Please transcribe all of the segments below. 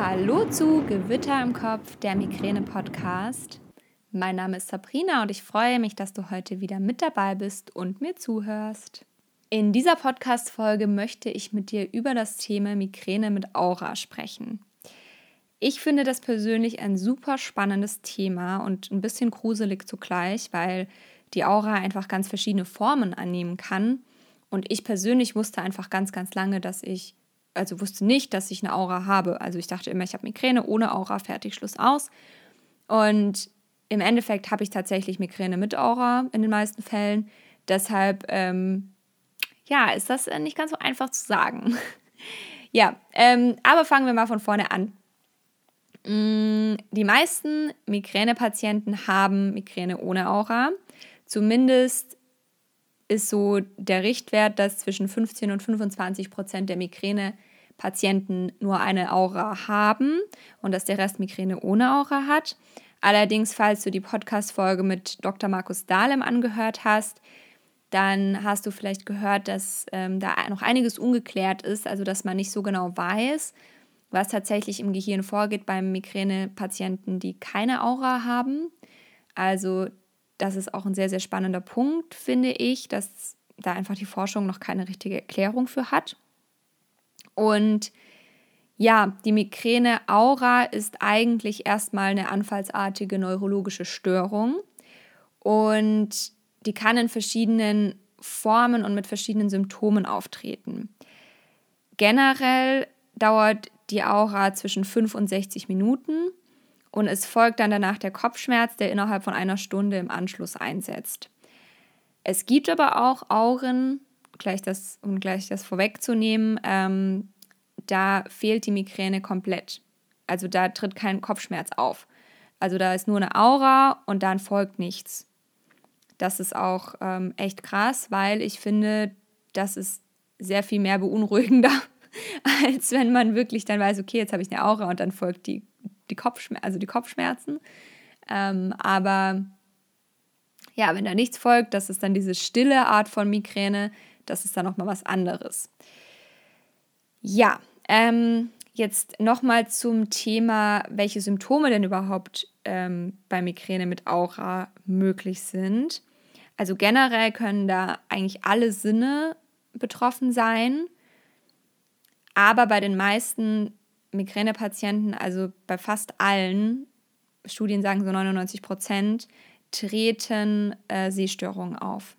Hallo zu Gewitter im Kopf, der Migräne-Podcast. Mein Name ist Sabrina und ich freue mich, dass du heute wieder mit dabei bist und mir zuhörst. In dieser Podcast-Folge möchte ich mit dir über das Thema Migräne mit Aura sprechen. Ich finde das persönlich ein super spannendes Thema und ein bisschen gruselig zugleich, weil die Aura einfach ganz verschiedene Formen annehmen kann. Und ich persönlich wusste einfach ganz, ganz lange, dass ich also wusste nicht, dass ich eine Aura habe. Also ich dachte immer, ich habe Migräne ohne Aura, fertig, Schluss aus. Und im Endeffekt habe ich tatsächlich Migräne mit Aura in den meisten Fällen. Deshalb, ähm, ja, ist das nicht ganz so einfach zu sagen. ja, ähm, aber fangen wir mal von vorne an. Mm, die meisten Migränepatienten haben Migräne ohne Aura. Zumindest ist so der Richtwert, dass zwischen 15 und 25 Prozent der Migränepatienten nur eine Aura haben und dass der Rest Migräne ohne Aura hat. Allerdings, falls du die Podcast-Folge mit Dr. Markus Dahlem angehört hast, dann hast du vielleicht gehört, dass ähm, da noch einiges ungeklärt ist, also dass man nicht so genau weiß, was tatsächlich im Gehirn vorgeht beim Migränepatienten, die keine Aura haben. Also das ist auch ein sehr, sehr spannender Punkt, finde ich, dass da einfach die Forschung noch keine richtige Erklärung für hat. Und ja, die Migräne-Aura ist eigentlich erstmal eine anfallsartige neurologische Störung und die kann in verschiedenen Formen und mit verschiedenen Symptomen auftreten. Generell dauert die Aura zwischen 5 und 60 Minuten und es folgt dann danach der Kopfschmerz, der innerhalb von einer Stunde im Anschluss einsetzt. Es gibt aber auch Auren, gleich das, um gleich das vorwegzunehmen, ähm, da fehlt die Migräne komplett. Also da tritt kein Kopfschmerz auf. Also da ist nur eine Aura und dann folgt nichts. Das ist auch ähm, echt krass, weil ich finde, das ist sehr viel mehr beunruhigender, als wenn man wirklich dann weiß, okay, jetzt habe ich eine Aura und dann folgt die die, Kopfschmer also die Kopfschmerzen. Ähm, aber ja, wenn da nichts folgt, das ist dann diese stille Art von Migräne, das ist dann nochmal was anderes. Ja, ähm, jetzt nochmal zum Thema, welche Symptome denn überhaupt ähm, bei Migräne mit Aura möglich sind. Also generell können da eigentlich alle Sinne betroffen sein, aber bei den meisten Migränepatienten, also bei fast allen, Studien sagen so 99 Prozent, treten äh, Sehstörungen auf.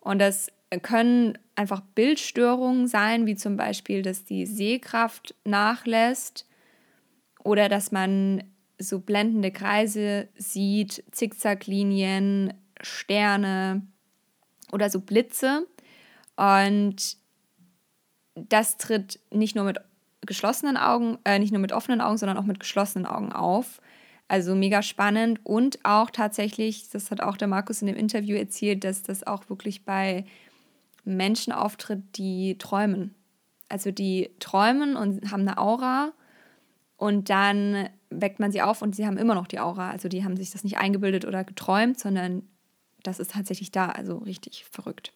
Und das können einfach Bildstörungen sein, wie zum Beispiel, dass die Sehkraft nachlässt oder dass man so blendende Kreise sieht, Zickzacklinien, Sterne oder so Blitze. Und das tritt nicht nur mit geschlossenen Augen, äh, nicht nur mit offenen Augen, sondern auch mit geschlossenen Augen auf. Also mega spannend und auch tatsächlich, das hat auch der Markus in dem Interview erzählt, dass das auch wirklich bei Menschen auftritt, die träumen. Also die träumen und haben eine Aura und dann weckt man sie auf und sie haben immer noch die Aura. Also die haben sich das nicht eingebildet oder geträumt, sondern das ist tatsächlich da. Also richtig verrückt.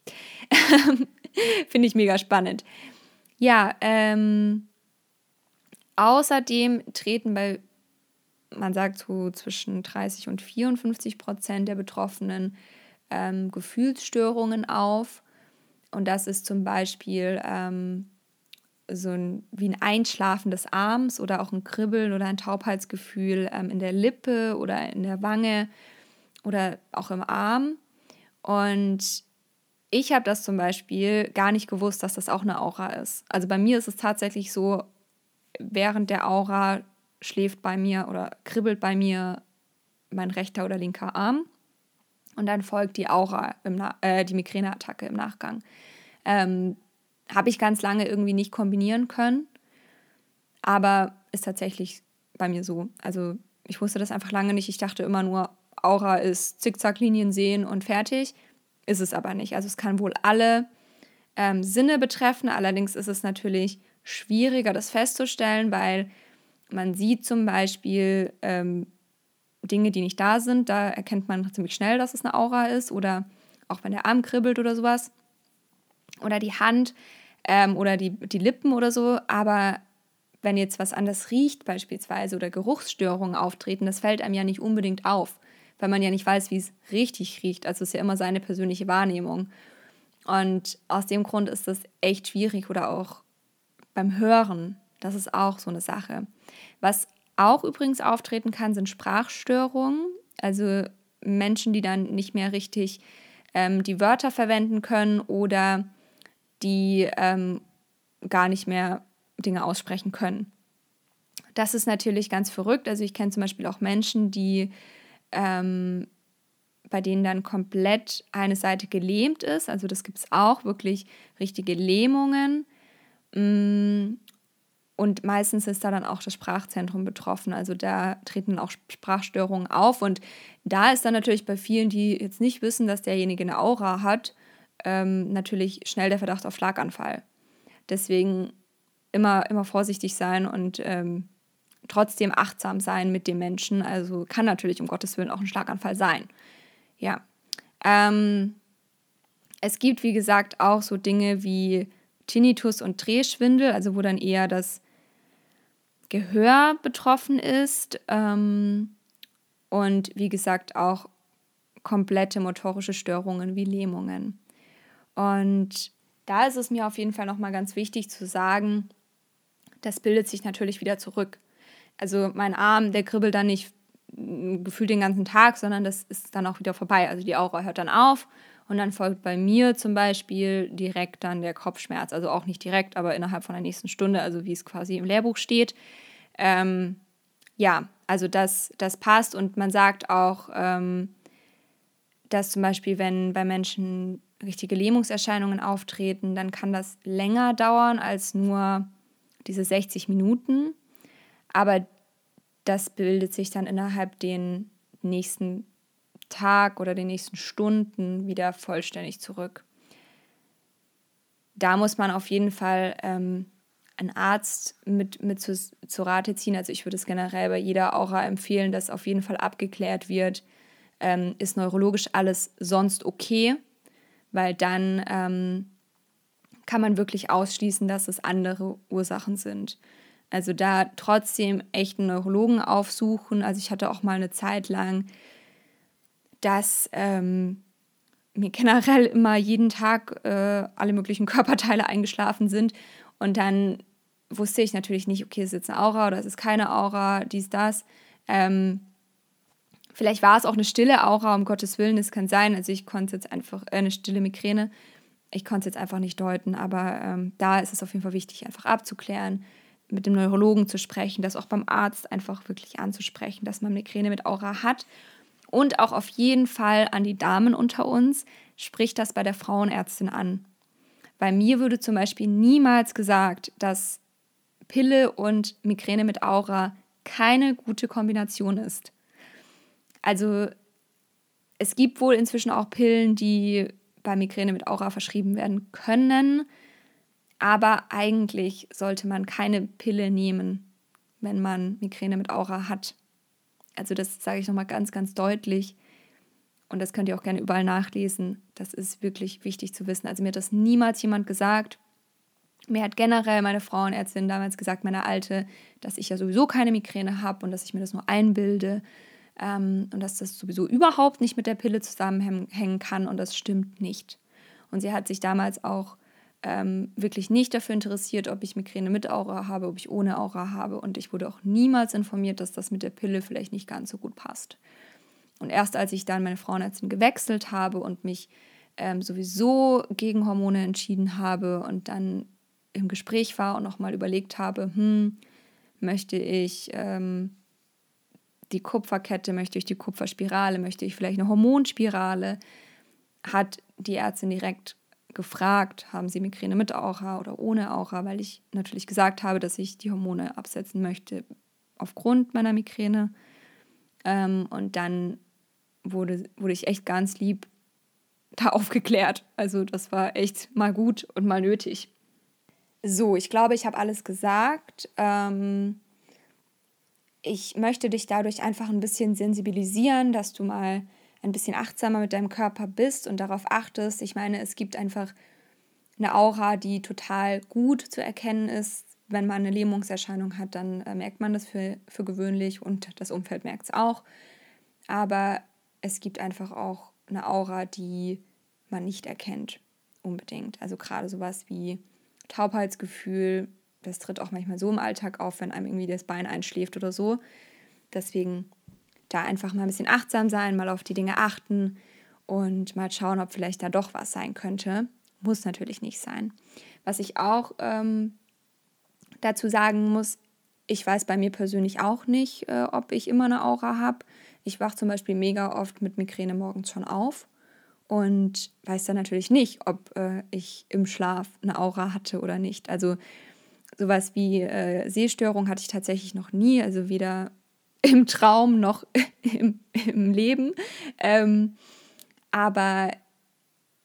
Finde ich mega spannend. Ja, ähm, Außerdem treten bei, man sagt so zwischen 30 und 54 Prozent der Betroffenen ähm, Gefühlsstörungen auf. Und das ist zum Beispiel ähm, so ein, wie ein Einschlafen des Arms oder auch ein Kribbeln oder ein Taubheitsgefühl ähm, in der Lippe oder in der Wange oder auch im Arm. Und ich habe das zum Beispiel gar nicht gewusst, dass das auch eine Aura ist. Also bei mir ist es tatsächlich so, während der Aura schläft bei mir oder kribbelt bei mir mein rechter oder linker Arm. Und dann folgt die Aura, äh, die Migräneattacke im Nachgang. Ähm, Habe ich ganz lange irgendwie nicht kombinieren können, aber ist tatsächlich bei mir so. Also ich wusste das einfach lange nicht. Ich dachte immer nur, Aura ist Zickzacklinien sehen und fertig. Ist es aber nicht. Also es kann wohl alle ähm, Sinne betreffen. Allerdings ist es natürlich schwieriger, das festzustellen, weil man sieht zum Beispiel ähm, Dinge, die nicht da sind. Da erkennt man ziemlich schnell, dass es eine Aura ist oder auch wenn der Arm kribbelt oder sowas. Oder die Hand ähm, oder die, die Lippen oder so. Aber wenn jetzt was anders riecht beispielsweise oder Geruchsstörungen auftreten, das fällt einem ja nicht unbedingt auf, weil man ja nicht weiß, wie es richtig riecht. Also es ist ja immer seine persönliche Wahrnehmung. Und aus dem Grund ist das echt schwierig oder auch beim Hören. Das ist auch so eine Sache. Was auch übrigens auftreten kann, sind Sprachstörungen. Also Menschen, die dann nicht mehr richtig ähm, die Wörter verwenden können oder die ähm, gar nicht mehr Dinge aussprechen können. Das ist natürlich ganz verrückt. Also ich kenne zum Beispiel auch Menschen, die ähm, bei denen dann komplett eine Seite gelähmt ist. Also das gibt es auch, wirklich richtige Lähmungen. Und meistens ist da dann auch das Sprachzentrum betroffen. Also da treten auch Sprachstörungen auf. Und da ist dann natürlich bei vielen, die jetzt nicht wissen, dass derjenige eine Aura hat, ähm, natürlich schnell der Verdacht auf Schlaganfall. Deswegen immer, immer vorsichtig sein und ähm, trotzdem achtsam sein mit dem Menschen. Also kann natürlich um Gottes Willen auch ein Schlaganfall sein. Ja. Ähm, es gibt, wie gesagt, auch so Dinge wie Tinnitus und Drehschwindel, also wo dann eher das Gehör betroffen ist. Ähm, und wie gesagt, auch komplette motorische Störungen wie Lähmungen. Und da ist es mir auf jeden Fall nochmal ganz wichtig zu sagen, das bildet sich natürlich wieder zurück. Also mein Arm, der kribbelt dann nicht gefühlt den ganzen Tag, sondern das ist dann auch wieder vorbei. Also die Aura hört dann auf und dann folgt bei mir zum Beispiel direkt dann der Kopfschmerz. Also auch nicht direkt, aber innerhalb von der nächsten Stunde, also wie es quasi im Lehrbuch steht. Ähm, ja, also das, das passt und man sagt auch, ähm, dass zum Beispiel, wenn bei Menschen richtige Lähmungserscheinungen auftreten, dann kann das länger dauern als nur diese 60 Minuten. Aber das bildet sich dann innerhalb den nächsten Tag oder den nächsten Stunden wieder vollständig zurück. Da muss man auf jeden Fall ähm, einen Arzt mit, mit zu, zu Rate ziehen. Also ich würde es generell bei jeder Aura empfehlen, dass auf jeden Fall abgeklärt wird, ähm, ist neurologisch alles sonst okay, weil dann ähm, kann man wirklich ausschließen, dass es andere Ursachen sind. Also da trotzdem echten Neurologen aufsuchen. Also ich hatte auch mal eine Zeit lang, dass ähm, mir generell immer jeden Tag äh, alle möglichen Körperteile eingeschlafen sind. Und dann wusste ich natürlich nicht, okay, ist jetzt eine Aura oder ist es keine Aura, dies, das. Ähm, vielleicht war es auch eine stille Aura, um Gottes Willen, es kann sein. Also ich konnte jetzt einfach, äh, eine stille Migräne, ich konnte es jetzt einfach nicht deuten, aber ähm, da ist es auf jeden Fall wichtig, einfach abzuklären, mit dem Neurologen zu sprechen, das auch beim Arzt einfach wirklich anzusprechen, dass man Migräne mit Aura hat. Und auch auf jeden Fall an die Damen unter uns, spricht das bei der Frauenärztin an. Bei mir würde zum Beispiel niemals gesagt, dass Pille und Migräne mit Aura keine gute Kombination ist. Also es gibt wohl inzwischen auch Pillen, die bei Migräne mit Aura verschrieben werden können. Aber eigentlich sollte man keine Pille nehmen, wenn man Migräne mit Aura hat. Also das sage ich nochmal ganz, ganz deutlich. Und das könnt ihr auch gerne überall nachlesen. Das ist wirklich wichtig zu wissen. Also mir hat das niemals jemand gesagt. Mir hat generell meine Frauenärztin damals gesagt, meine alte, dass ich ja sowieso keine Migräne habe und dass ich mir das nur einbilde ähm, und dass das sowieso überhaupt nicht mit der Pille zusammenhängen kann und das stimmt nicht. Und sie hat sich damals auch ähm, wirklich nicht dafür interessiert, ob ich Migräne mit Aura habe, ob ich ohne Aura habe. Und ich wurde auch niemals informiert, dass das mit der Pille vielleicht nicht ganz so gut passt. Und erst als ich dann meine Frauenärztin gewechselt habe und mich ähm, sowieso gegen Hormone entschieden habe und dann im Gespräch war und nochmal überlegt habe, hm, möchte ich ähm, die Kupferkette, möchte ich die Kupferspirale, möchte ich vielleicht eine Hormonspirale, hat die Ärztin direkt gefragt, haben sie Migräne mit Aura oder ohne Aura, weil ich natürlich gesagt habe, dass ich die Hormone absetzen möchte aufgrund meiner Migräne. Ähm, und dann wurde, wurde ich echt ganz lieb da aufgeklärt. Also das war echt mal gut und mal nötig. So, ich glaube, ich habe alles gesagt. Ähm, ich möchte dich dadurch einfach ein bisschen sensibilisieren, dass du mal ein bisschen achtsamer mit deinem Körper bist und darauf achtest. Ich meine, es gibt einfach eine Aura, die total gut zu erkennen ist, wenn man eine Lähmungserscheinung hat, dann äh, merkt man das für, für gewöhnlich und das Umfeld merkt es auch. Aber es gibt einfach auch eine Aura, die man nicht erkennt, unbedingt. Also gerade sowas wie Taubheitsgefühl, das tritt auch manchmal so im Alltag auf, wenn einem irgendwie das Bein einschläft oder so. Deswegen da einfach mal ein bisschen achtsam sein, mal auf die Dinge achten und mal schauen, ob vielleicht da doch was sein könnte. Muss natürlich nicht sein. Was ich auch ähm, dazu sagen muss, ich weiß bei mir persönlich auch nicht, äh, ob ich immer eine Aura habe. Ich wache zum Beispiel mega oft mit Migräne morgens schon auf und weiß dann natürlich nicht, ob äh, ich im Schlaf eine Aura hatte oder nicht. Also sowas wie äh, Sehstörung hatte ich tatsächlich noch nie, also weder im Traum noch im, im Leben. Ähm, aber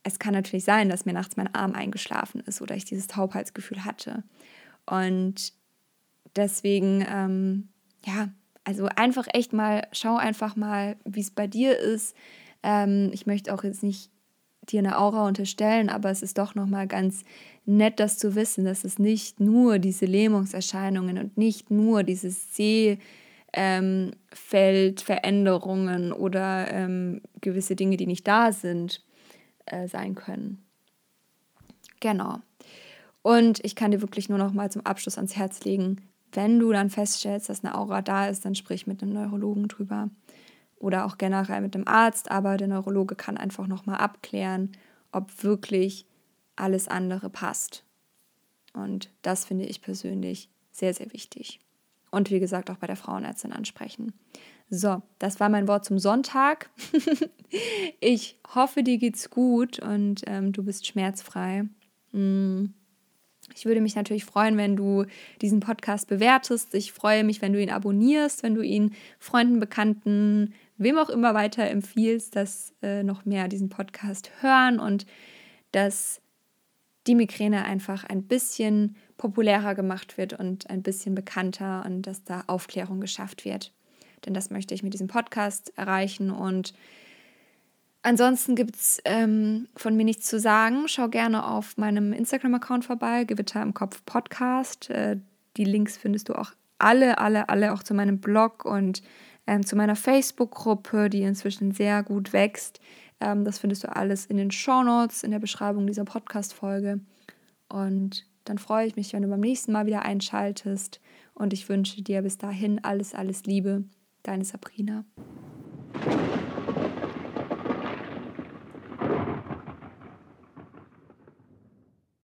es kann natürlich sein, dass mir nachts mein Arm eingeschlafen ist oder ich dieses Taubheitsgefühl hatte. Und deswegen, ähm, ja, also einfach echt mal, schau einfach mal, wie es bei dir ist. Ähm, ich möchte auch jetzt nicht dir eine Aura unterstellen, aber es ist doch nochmal ganz nett, das zu wissen, dass es nicht nur diese Lähmungserscheinungen und nicht nur dieses Sehfeldveränderungen ähm, oder ähm, gewisse Dinge, die nicht da sind, äh, sein können. Genau. Und ich kann dir wirklich nur noch mal zum Abschluss ans Herz legen, wenn du dann feststellst, dass eine Aura da ist, dann sprich mit einem Neurologen drüber oder auch generell mit einem Arzt, aber der Neurologe kann einfach noch mal abklären, ob wirklich alles andere passt. Und das finde ich persönlich sehr, sehr wichtig. Und wie gesagt, auch bei der Frauenärztin ansprechen. So, das war mein Wort zum Sonntag. ich hoffe, dir geht's gut und ähm, du bist schmerzfrei. Mm. Ich würde mich natürlich freuen, wenn du diesen Podcast bewertest. Ich freue mich, wenn du ihn abonnierst, wenn du ihn Freunden, Bekannten, wem auch immer weiter empfiehlst, dass äh, noch mehr diesen Podcast hören und dass die Migräne einfach ein bisschen populärer gemacht wird und ein bisschen bekannter und dass da Aufklärung geschafft wird denn das möchte ich mit diesem Podcast erreichen. Und ansonsten gibt es ähm, von mir nichts zu sagen. Schau gerne auf meinem Instagram-Account vorbei, Gewitter im Kopf Podcast. Äh, die Links findest du auch alle, alle, alle auch zu meinem Blog und ähm, zu meiner Facebook-Gruppe, die inzwischen sehr gut wächst. Ähm, das findest du alles in den Show Notes, in der Beschreibung dieser Podcast-Folge. Und dann freue ich mich, wenn du beim nächsten Mal wieder einschaltest. Und ich wünsche dir bis dahin alles, alles Liebe. Deine Sabrina.